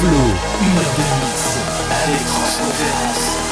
Flow, une heure de mix avec Transconférence.